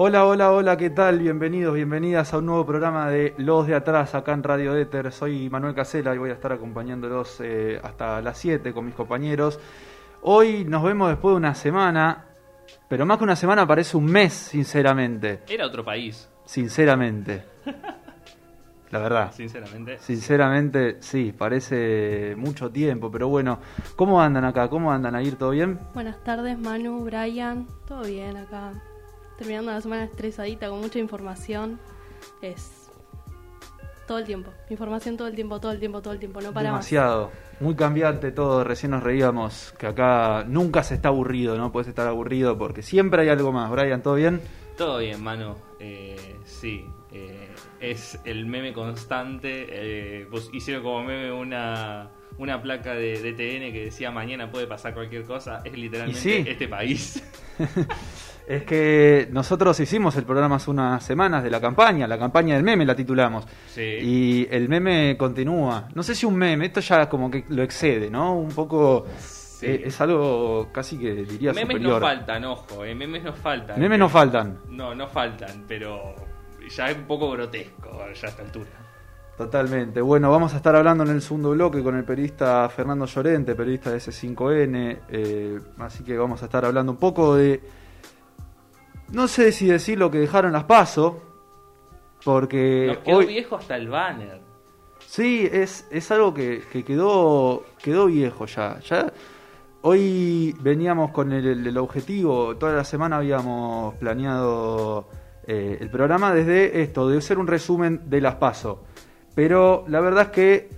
Hola, hola, hola, ¿qué tal? Bienvenidos, bienvenidas a un nuevo programa de Los de Atrás acá en Radio Éter. Soy Manuel Casela y voy a estar acompañándolos eh, hasta las 7 con mis compañeros. Hoy nos vemos después de una semana, pero más que una semana parece un mes, sinceramente. Era otro país, Sinceramente. La verdad. sinceramente. Sinceramente, sí, parece mucho tiempo, pero bueno, ¿cómo andan acá? ¿Cómo andan a ir? ¿Todo bien? Buenas tardes, Manu, Brian. Todo bien acá. Terminando la semana estresadita con mucha información. Es todo el tiempo. Información todo el tiempo, todo el tiempo, todo el tiempo. No para Demasiado. Muy cambiante todo. Recién nos reíamos que acá nunca se está aburrido, ¿no? Puedes estar aburrido porque siempre hay algo más. Brian, ¿todo bien? Todo bien, mano. Eh, sí, eh, es el meme constante. Eh, pues hicieron como meme una, una placa de, de TN que decía mañana puede pasar cualquier cosa. Es literalmente sí. este país. Es que nosotros hicimos el programa hace unas semanas de la campaña, la campaña del meme la titulamos. Sí. Y el meme continúa. No sé si un meme, esto ya como que lo excede, ¿no? Un poco... Sí. eh, es algo casi que diría Memes superior. no faltan, ojo, eh, memes no faltan. Memes no faltan. No, no faltan, pero ya es un poco grotesco ya a esta altura. Totalmente. Bueno, vamos a estar hablando en el segundo bloque con el periodista Fernando Llorente, periodista de S5N. eh, así que vamos a estar hablando un poco de. No sé si decir lo que dejaron las paso. Porque Nos quedó hoy. viejo hasta el banner. Sí, es, es algo que, que quedó, quedó viejo ya. ya. Hoy veníamos con el, el objetivo, toda la semana habíamos planeado eh, el programa desde esto, de hacer un resumen de las PASO. Pero la verdad es que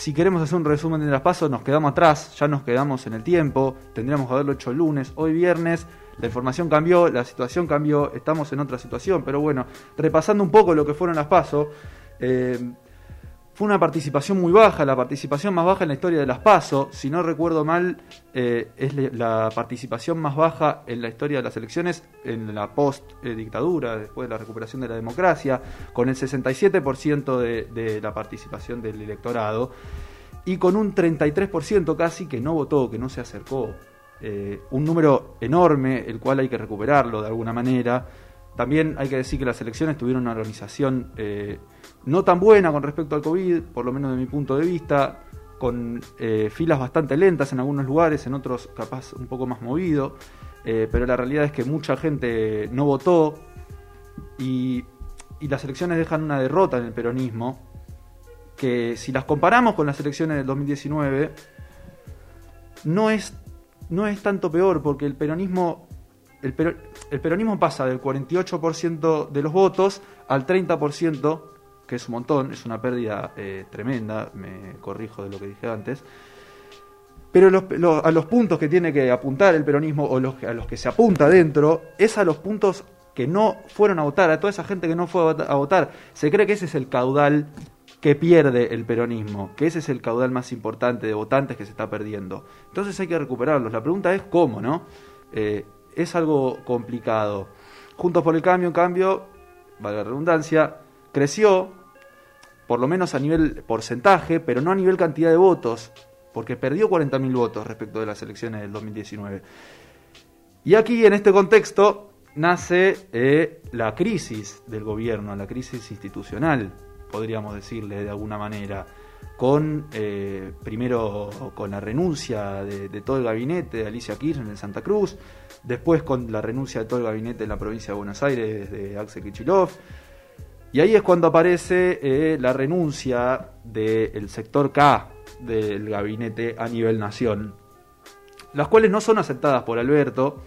si queremos hacer un resumen de las PASO nos quedamos atrás, ya nos quedamos en el tiempo, tendríamos que haberlo hecho lunes, hoy viernes, la información cambió, la situación cambió, estamos en otra situación, pero bueno, repasando un poco lo que fueron las PASO, eh, fue una participación muy baja, la participación más baja en la historia de las PASO, si no recuerdo mal, eh, es la participación más baja en la historia de las elecciones en la post-dictadura, después de la recuperación de la democracia, con el 67% de, de la participación del electorado y con un 33% casi que no votó, que no se acercó. Eh, un número enorme, el cual hay que recuperarlo de alguna manera. También hay que decir que las elecciones tuvieron una organización eh, no tan buena con respecto al COVID, por lo menos de mi punto de vista, con eh, filas bastante lentas en algunos lugares, en otros capaz un poco más movido, eh, pero la realidad es que mucha gente no votó y, las elecciones dejan una derrota en el peronismo, que si las comparamos con las elecciones del 2019, no es, no es tanto peor, porque el peronismo, el, pero- el peronismo pasa del 48% de los votos al 30%, que es un montón, es una pérdida eh, tremenda, me corrijo de lo que dije antes. Pero a los puntos que tiene que apuntar el peronismo, o a los que se apunta dentro, es a los puntos que no fueron a votar, a toda esa gente que no fue a votar. Se cree que ese es el caudal que pierde el peronismo, que ese es el caudal más importante de votantes que se está perdiendo. Entonces hay que recuperarlos. La pregunta es cómo, ¿no? Eh, es algo complicado. Juntos por el cambio, en cambio, valga la redundancia, creció, por lo menos a nivel porcentaje, pero no a nivel cantidad de votos, porque perdió 40.000 votos respecto de las elecciones del 2019. Y aquí, en este contexto, nace eh, la crisis del gobierno, la crisis institucional, podríamos decirle de alguna manera, con eh, primero con la renuncia de, de todo el gabinete de Alicia Kirchner en Santa Cruz, después con la renuncia de todo el gabinete en la provincia de Buenos Aires de Axel Kicillof, y ahí es cuando aparece eh, la renuncia del sector K del gabinete a nivel nación, las cuales no son aceptadas por Alberto,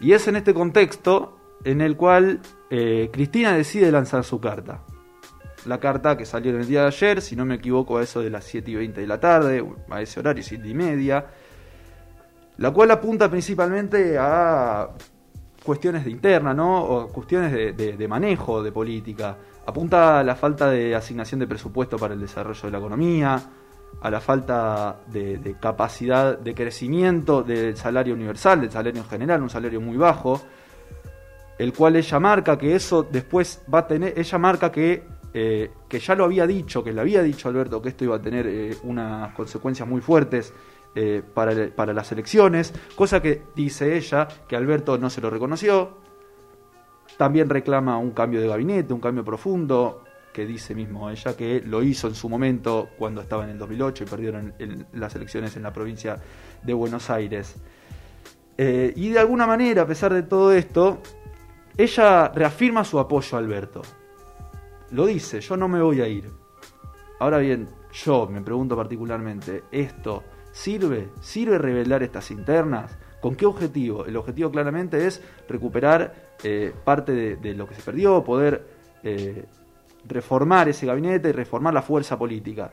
y es en este contexto en el cual eh, Cristina decide lanzar su carta. La carta que salió en el día de ayer, si no me equivoco, a eso de las 7 y 20 de la tarde, a ese horario, 7 y media, la cual apunta principalmente a cuestiones de interna, ¿no? O cuestiones de, de- manejo de política. Apunta a la falta de asignación de presupuesto para el desarrollo de la economía, a la falta de, de capacidad de crecimiento del salario universal, del salario en general, un salario muy bajo, el cual ella marca que eso después va a tener, ella marca que, eh, que ya lo había dicho, que le había dicho Alberto que esto iba a tener eh, unas consecuencias muy fuertes eh, para, las elecciones, cosa que dice ella que Alberto no se lo reconoció, También reclama un cambio de gabinete, un cambio profundo, que dice mismo ella que lo hizo en su momento cuando estaba en el 2008 y perdieron las elecciones en la provincia de Buenos Aires. Eh, y de alguna manera, a pesar de todo esto, ella reafirma su apoyo a Alberto. Lo dice, yo no me voy a ir. Ahora bien, yo me pregunto particularmente, ¿esto sirve? ¿Sirve revelar estas internas? ¿Con qué objetivo? El objetivo claramente es recuperar eh, parte de, lo que se perdió, poder eh, reformar ese gabinete y reformar la fuerza política.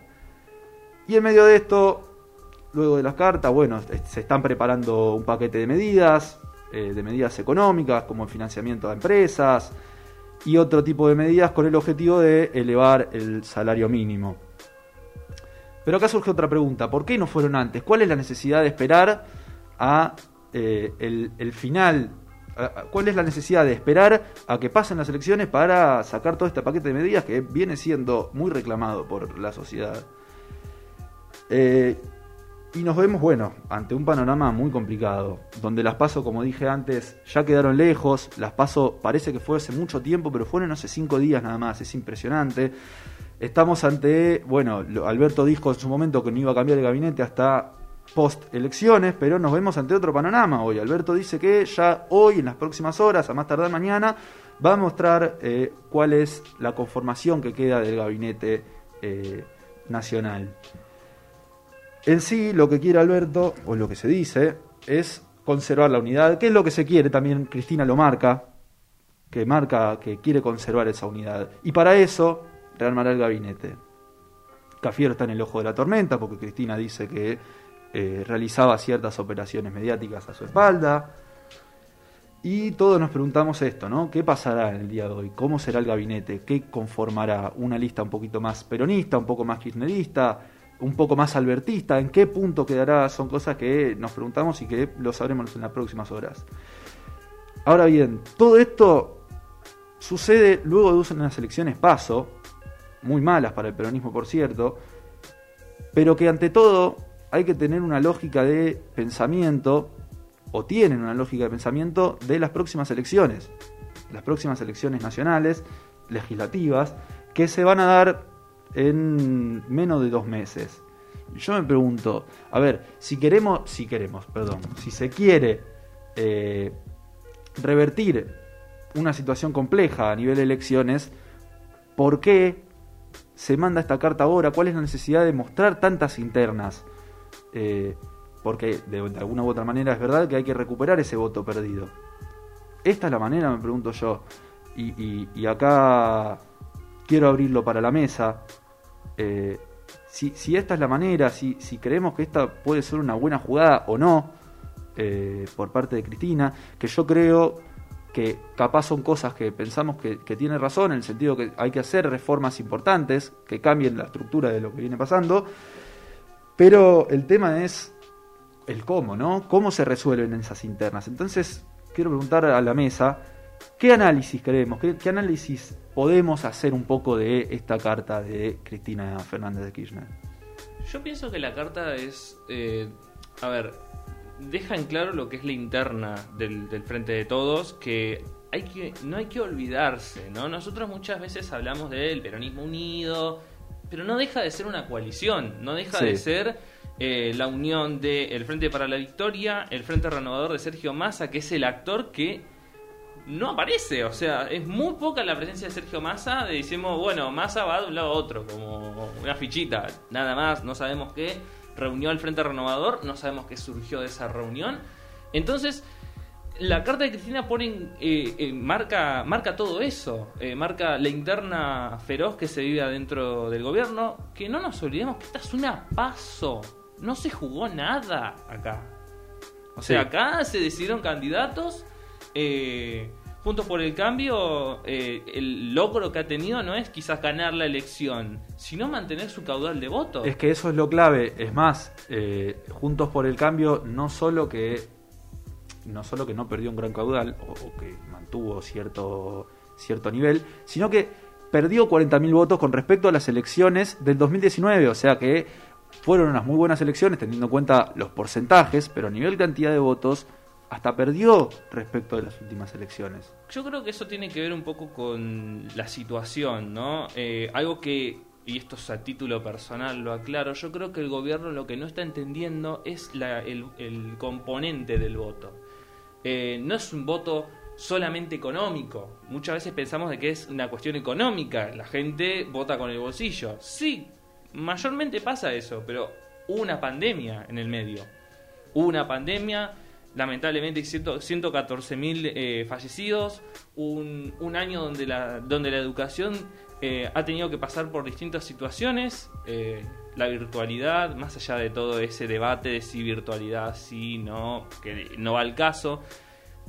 Y en medio de esto, luego de las cartas, bueno, se están preparando un paquete de medidas, eh, de medidas económicas, como el financiamiento a empresas y otro tipo de medidas con el objetivo de elevar el salario mínimo. Pero acá surge otra pregunta, ¿por qué no fueron antes? ¿Cuál es la necesidad de esperar a eh, el final ¿Cuál es la necesidad de esperar a que pasen las elecciones para sacar todo este paquete de medidas que viene siendo muy reclamado por la sociedad? Eh, y nos vemos, bueno, ante un panorama muy complicado, donde las paso, como dije antes, ya quedaron lejos, las paso parece que fue hace mucho tiempo, pero fueron hace cinco días nada más, es impresionante. Estamos ante, bueno, Alberto dijo en su momento que no iba a cambiar el gabinete hasta post elecciones, pero nos vemos ante otro panorama hoy. Alberto dice que ya hoy, en las próximas horas, a más tardar mañana, va a mostrar eh, cuál es la conformación que queda del gabinete eh, nacional. En sí, lo que quiere Alberto, o lo que se dice, es conservar la unidad, que es lo que se quiere, también Cristina lo marca, que marca que quiere conservar esa unidad. Y para eso rearmará el gabinete. Cafiero está en el ojo de la tormenta, porque Cristina dice que eh, realizaba ciertas operaciones mediáticas a su espalda. Y todos nos preguntamos esto, ¿no? ¿Qué pasará en el día de hoy? ¿Cómo será el gabinete? ¿Qué conformará? ¿Una lista un poquito más peronista, un poco más kirchnerista, un poco más albertista? ¿En qué punto quedará? Son cosas que nos preguntamos y que lo sabremos en las próximas horas. Ahora bien, todo esto sucede luego de unas elecciones paso, muy malas para el peronismo por cierto, pero que ante todo hay que tener una lógica de pensamiento, o tienen una lógica de pensamiento, de las próximas elecciones. Las próximas elecciones nacionales, legislativas, que se van a dar en menos de dos meses. Yo me pregunto, a ver, si queremos, si queremos, perdón, si se quiere eh, revertir una situación compleja a nivel de elecciones, ¿por qué se manda esta carta ahora? ¿Cuál es la necesidad de mostrar tantas internas? Eh, porque de, alguna u otra manera es verdad que hay que recuperar ese voto perdido. Esta es la manera, me pregunto yo, y, acá quiero abrirlo para la mesa. Eh, si, esta es la manera, si, si, creemos que esta puede ser una buena jugada o no eh, por parte de Cristina, que yo creo que capaz son cosas que pensamos que, tiene razón, en el sentido que hay que hacer reformas importantes que cambien la estructura de lo que viene pasando, pero el tema es el cómo, ¿no? ¿Cómo se resuelven esas internas? Entonces, quiero preguntar a la mesa, ¿qué análisis queremos? ¿Qué, análisis podemos hacer un poco de esta carta de Cristina Fernández de Kirchner? Yo pienso que la carta es, eh, a ver, deja en claro lo que es la interna del, del, Frente de Todos, que, hay que no hay que olvidarse, ¿no? Nosotros muchas veces hablamos del peronismo unido, pero no deja de ser una coalición, no deja de ser eh, la unión del Frente para la Victoria, el Frente Renovador de Sergio Massa, que es el actor que no aparece, o sea, es muy poca la presencia de Sergio Massa, de decimos, bueno, Massa va de un lado a otro, como una fichita, nada más, no sabemos qué, reunió el Frente Renovador, no sabemos qué surgió de esa reunión. Entonces, la carta de Cristina pone eh, eh, marca, marca todo eso, eh, marca la interna feroz que se vive adentro del gobierno, que no nos olvidemos que esta es una paso, no se jugó nada acá. O sea, acá se decidieron candidatos, Juntos por el Cambio, el logro que ha tenido no es quizás ganar la elección, sino mantener su caudal de votos. Es que eso es lo clave, es más, Juntos por el Cambio no solo que no solo que no perdió un gran caudal o, que mantuvo cierto, cierto nivel, sino que perdió 40.000 votos con respecto a las elecciones del 2019, o sea que fueron unas muy buenas elecciones teniendo en cuenta los porcentajes, pero a nivel cantidad de votos hasta perdió respecto de las últimas elecciones. Yo creo que eso tiene que ver un poco con la situación, ¿no? Eh, algo que, y esto es a título personal, lo aclaro, yo creo que el gobierno lo que no está entendiendo es el componente del voto. Eh, no es un voto solamente económico. Muchas veces pensamos de que es una cuestión económica. La gente vota con el bolsillo. Sí, mayormente pasa eso, pero hubo una pandemia en el medio. Hubo una pandemia, lamentablemente 114.000 eh, fallecidos, un, un, año donde la, donde la educación eh, ha tenido que pasar por distintas situaciones. Eh, la virtualidad, más allá de todo ese debate de si virtualidad sí, no, que no va al caso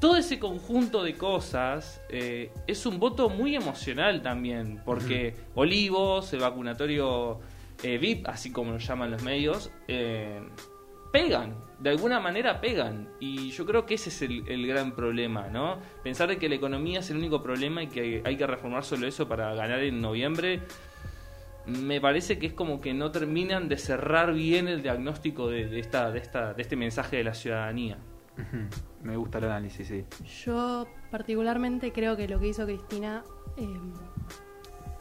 todo ese conjunto de cosas eh, es un voto muy emocional también, porque Olivos, el vacunatorio VIP, así como lo llaman los medios, pegan, de alguna manera pegan. Y yo creo que ese es el, gran problema, ¿no? Pensar de que la economía es el único problema y que hay que reformar solo eso para ganar en noviembre. Me parece que es como que no terminan de cerrar bien el diagnóstico de, esta, de, esta, de este mensaje de la ciudadanía. Me gusta el análisis, sí. Yo particularmente creo que lo que hizo Cristina em,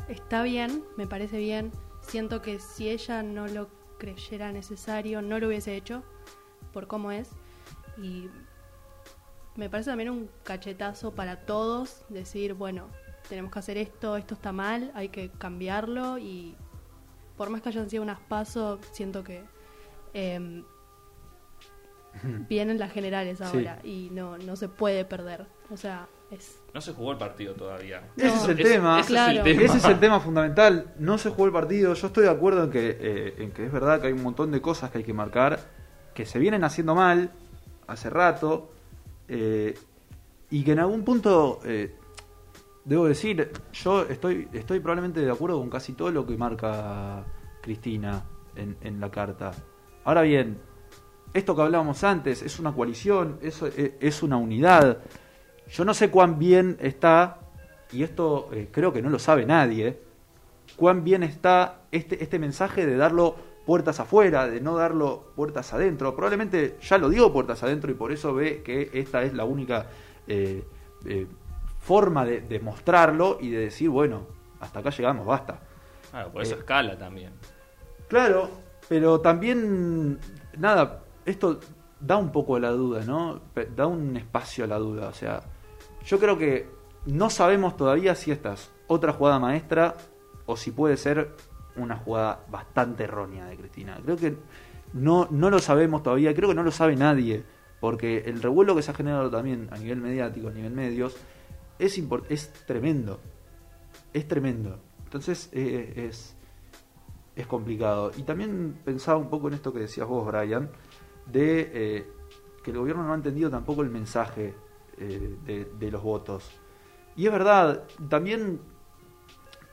está bien, me parece bien. Siento que si ella no lo creyera necesario, no lo hubiese hecho, por cómo es. Y me parece también un cachetazo para todos decir, bueno, tenemos que hacer esto, esto está mal, hay que cambiarlo y por más que hayan sido unas pasos, siento que eh, vienen las generales ahora y no, no se puede perder. O sea, es... No se jugó el partido todavía. Ese es el tema. Ese, es el tema. fundamental. No se jugó el partido. Yo estoy de acuerdo en que, eh, en que es verdad que hay un montón de cosas que hay que marcar, que se vienen haciendo mal hace rato, eh, y que en algún punto, eh, debo decir, yo estoy, estoy probablemente de acuerdo con casi todo lo que marca Cristina en, en la carta. Ahora bien, esto que hablábamos antes, es una coalición, eso e, es una unidad. Yo no sé cuán bien está, y esto eh, creo que no lo sabe nadie, cuán bien está este, este mensaje de darlo puertas afuera, de no darlo puertas adentro. Probablemente ya lo dio puertas adentro y por eso ve que esta es la única eh, eh, forma de, de, mostrarlo y de decir, bueno, hasta acá llegamos, basta. Claro, por eso escala también. Claro, pero también, nada, esto da un poco a la duda, ¿no? Da un espacio a la duda. O sea, yo creo que no sabemos todavía si esta es otra jugada maestra o si puede ser una jugada bastante errónea de Cristina. Creo que no, no lo sabemos todavía, creo que no lo sabe nadie, porque el revuelo que se ha generado también a nivel mediático, a nivel medios, es, es tremendo. Es tremendo. Entonces eh, es, es complicado. Y también pensaba un poco en esto que decías vos, Brian, de eh, que el gobierno no ha entendido tampoco el mensaje eh, de, los votos. Y es verdad, también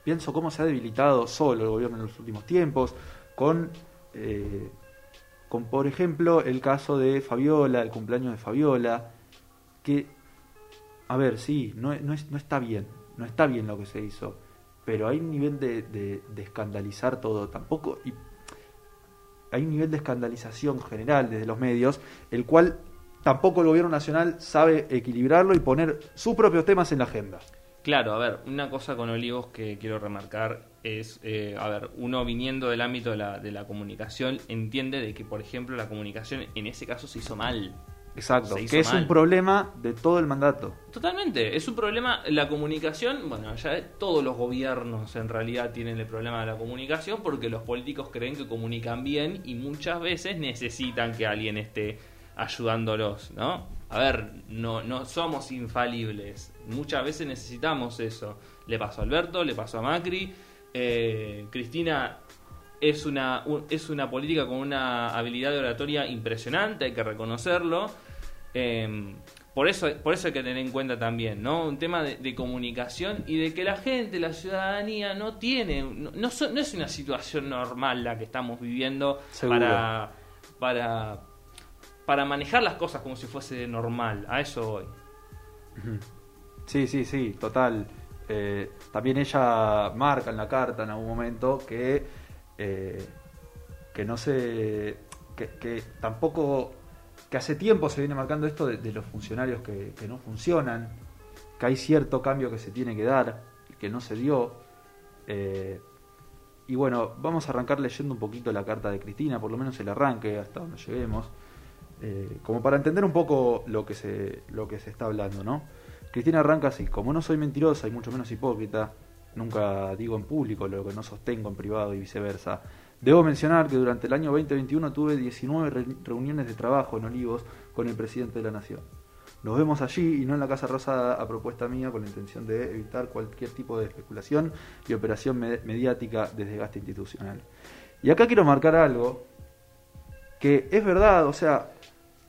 pienso cómo se ha debilitado solo el gobierno en los últimos tiempos, con, eh, con por ejemplo el caso de Fabiola, el cumpleaños de Fabiola, que, a ver, sí, no, no, no está bien, no está bien lo que se hizo, pero hay un nivel de, de, de escandalizar todo tampoco, y hay un nivel de escandalización general desde los medios, el cual tampoco el gobierno nacional sabe equilibrarlo y poner sus propios temas en la agenda. Claro, a ver, una cosa con Olivos que quiero remarcar es, eh, a ver, uno viniendo del ámbito de la, de la comunicación entiende de que, por ejemplo, la comunicación en ese caso se hizo mal. Exacto, que es un problema de todo el mandato. Totalmente, es un problema, la comunicación, bueno, ya todos los gobiernos en realidad tienen el problema de la comunicación porque los políticos creen que comunican bien y muchas veces necesitan que alguien esté ayudándolos, ¿no? A ver, no, no somos infalibles, muchas veces necesitamos eso. Le pasó a Alberto, le pasó a Macri, eh, Cristina es una, es una política con una habilidad de oratoria impresionante, hay que reconocerlo. Em, por eso, por eso hay que tener en cuenta también, ¿no? Un tema de, comunicación y de que la gente, la ciudadanía, no tiene, no, no, es una situación normal la que estamos viviendo para, para, para manejar las cosas como si fuese normal. A eso voy. Sí, sí, sí, total. Eh, también ella marca en la carta en algún momento que eh, que no se. Que, tampoco. que hace tiempo se viene marcando esto de, los funcionarios que, que no funcionan, que hay cierto cambio que se tiene que dar, que no se dio. Eh, y bueno, vamos a arrancar leyendo un poquito la carta de Cristina, por lo menos el arranque hasta donde lleguemos, eh, como para entender un poco lo que se, lo que se está hablando, ¿no? Cristina arranca así, como no soy mentirosa y mucho menos hipócrita, nunca digo en público lo que no sostengo en privado y viceversa. Debo mencionar que durante el año 2021 tuve 19 re- reuniones de trabajo en Olivos con el presidente de la Nación. Nos vemos allí y no en la Casa Rosada a propuesta mía con la intención de evitar cualquier tipo de especulación y operación me- mediática de desgaste institucional. Y acá quiero marcar algo que es verdad, o sea,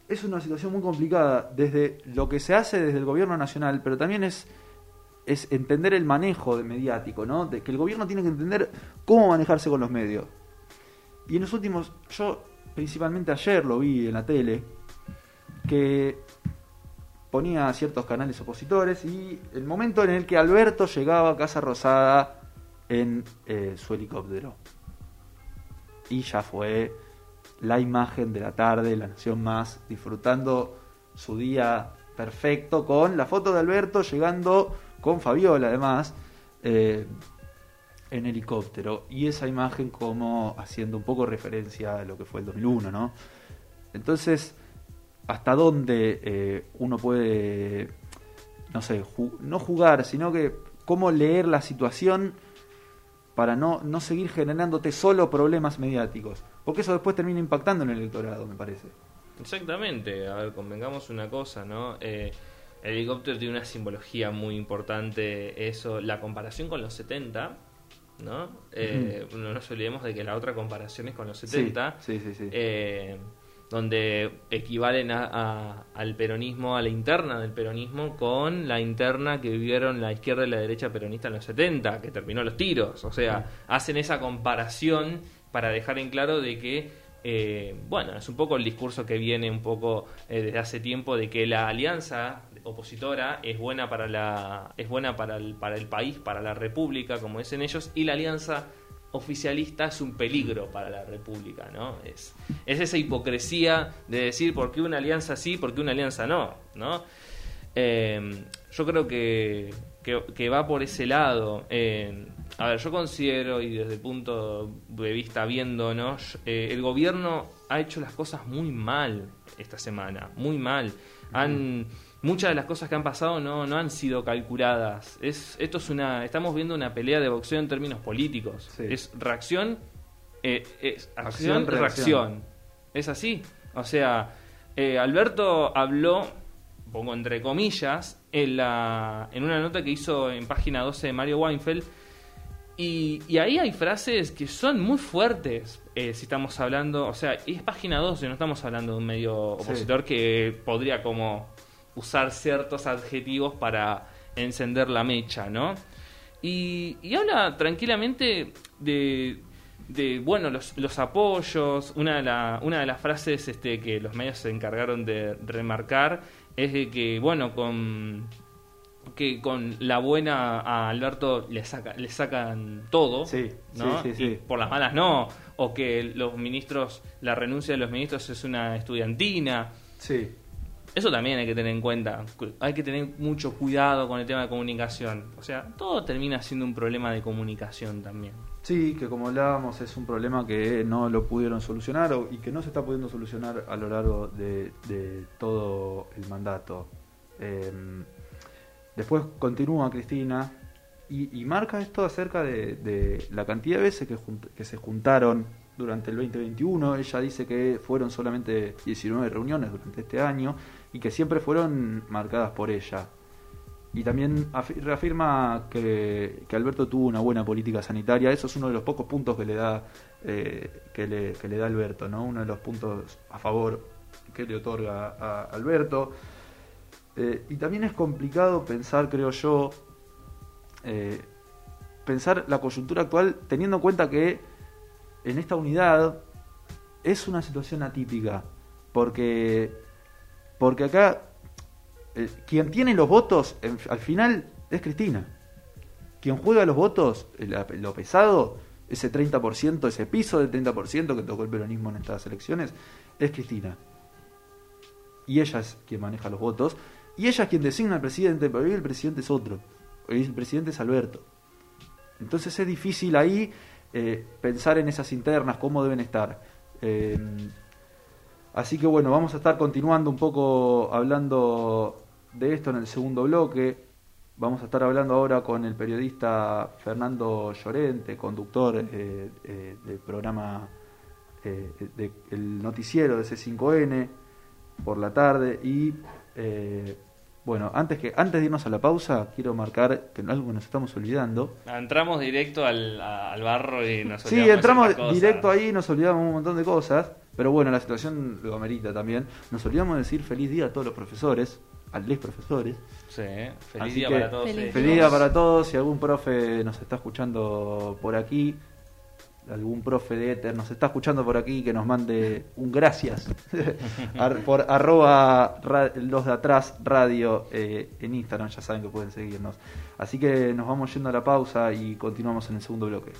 es una situación muy complicada desde lo que se hace desde el gobierno nacional, pero también es es entender el manejo mediático, ¿no? De que el gobierno tiene que entender cómo manejarse con los medios. Y en los últimos, yo principalmente ayer lo vi en la tele, que ponía ciertos canales opositores y el momento en el que Alberto llegaba a Casa Rosada en eh, su helicóptero. Y ya fue la imagen de la tarde, la Nación Más, disfrutando su día perfecto con la foto de Alberto llegando con Fabiola además eh, en helicóptero y esa imagen como haciendo un poco referencia a lo que fue el 2001, ¿no? Entonces, ¿hasta dónde eh, uno puede, no sé, no jugar, sino que cómo leer la situación para no, no seguir generándote solo problemas mediáticos? Porque eso después termina impactando en el electorado, me parece. Exactamente, a ver, convengamos una cosa, ¿no? Eh, el helicóptero tiene una simbología muy importante, eso, la comparación con los 70, ¿no? Eh, No nos olvidemos de que la otra comparación es con los 70, Sí, sí, sí. sí. eh, donde equivalen a- a- al peronismo, a la interna del peronismo, con la interna que vivieron la izquierda y la derecha peronista en los 70, que terminó los tiros. O sea, hacen esa comparación para dejar en claro de que, eh, bueno, es un poco el discurso que viene un poco eh, desde hace tiempo de que la alianza opositora es buena para la es buena para el, para el país, para la república, como dicen ellos, y la alianza oficialista es un peligro para la República, ¿no? Es, es esa hipocresía de decir por qué una alianza sí, por qué una alianza no, ¿no? Eh, yo creo que, que, va por ese lado. Eh, a ver, yo considero, y desde el punto de vista viéndonos, eh, el gobierno ha hecho las cosas muy mal esta semana, muy mal. Han, muchas de las cosas que han pasado no, no han sido calculadas. Es, esto es una, estamos viendo una pelea de boxeo en términos políticos. Sí. Es reacción, eh, es Acción, acción, reacción. reacción. Es así. O sea, eh, Alberto habló, pongo entre comillas, en, la, en una nota que hizo en página 12 de Mario Weinfeld. Y, y ahí hay frases que son muy fuertes. eh, si estamos hablando, o sea, y es página 12, no estamos hablando de un medio Sí. opositor que podría como usar ciertos adjetivos para encender la mecha, ¿no? Y, y habla tranquilamente de, de bueno, los, los apoyos. Una de, la- una de las frases este, que los medios se encargaron de remarcar es de que, bueno, con que con la buena a Alberto le, saca, le sacan todo, Sí, ¿no? sí, sí, Y sí. por las malas no, o que los ministros, la renuncia de los ministros es una estudiantina. Sí, Eso también hay que tener en cuenta. Cu- Hay que tener mucho cuidado con el tema de comunicación. O sea, todo termina siendo un problema de comunicación también. Sí, que como hablábamos es un problema que no lo pudieron solucionar y que no se está pudiendo solucionar a lo largo de, todo el mandato. Eh, después continúa Cristina y, marca esto acerca de, la cantidad de veces que se juntaron durante el 2021. Ella dice que fueron solamente 19 reuniones durante este año y que siempre fueron marcadas por ella. Y también afi- reafirma que, que Alberto tuvo una buena política sanitaria. Eso es uno de los pocos puntos que le da eh, que, le, que le da Alberto, ¿no? Uno de los puntos a favor que le otorga a Alberto. Eh, y también es complicado pensar, creo yo, eh, pensar la coyuntura actual teniendo en cuenta que en esta unidad es una situación atípica. Porque, porque acá eh, quien tiene los votos en- al final es Cristina. Quien juega los votos, el- lo pesado, ese 30%, ese piso del 30% que tocó el peronismo en estas elecciones, es Cristina. y ella es quien maneja los votos, y ella es quien designa al presidente, pero hoy el presidente es otro, hoy el presidente es Alberto. Entonces es difícil ahí eh, pensar en esas internas, cómo deben estar. Eh, así que bueno, vamos a estar continuando un poco hablando de esto en el segundo bloque. Vamos a estar hablando ahora con el periodista Fernando Llorente, conductor eh, del programa de- el noticiero de C5N por la tarde. Y bueno, antes, que, antes de irnos a la pausa, quiero marcar que algo que nos estamos olvidando. Entramos directo al, al barro y nos Sí, olvidamos de entramos directo ahí, nos olvidamos un montón de cosas, pero bueno, la situación lo amerita también. Nos olvidamos de decir feliz día a todos los profesores, a los profesores. Sí, feliz Así día que, para todos. feliz. Feliz día para todos, si algún profe nos está escuchando por aquí, algún profe de Ether nos está escuchando por aquí, que nos mande un gracias Ar- por arroba ra- los de atrás radio eh, en Instagram, ya saben que pueden seguirnos. Así que nos vamos yendo a la pausa y continuamos en el segundo bloque.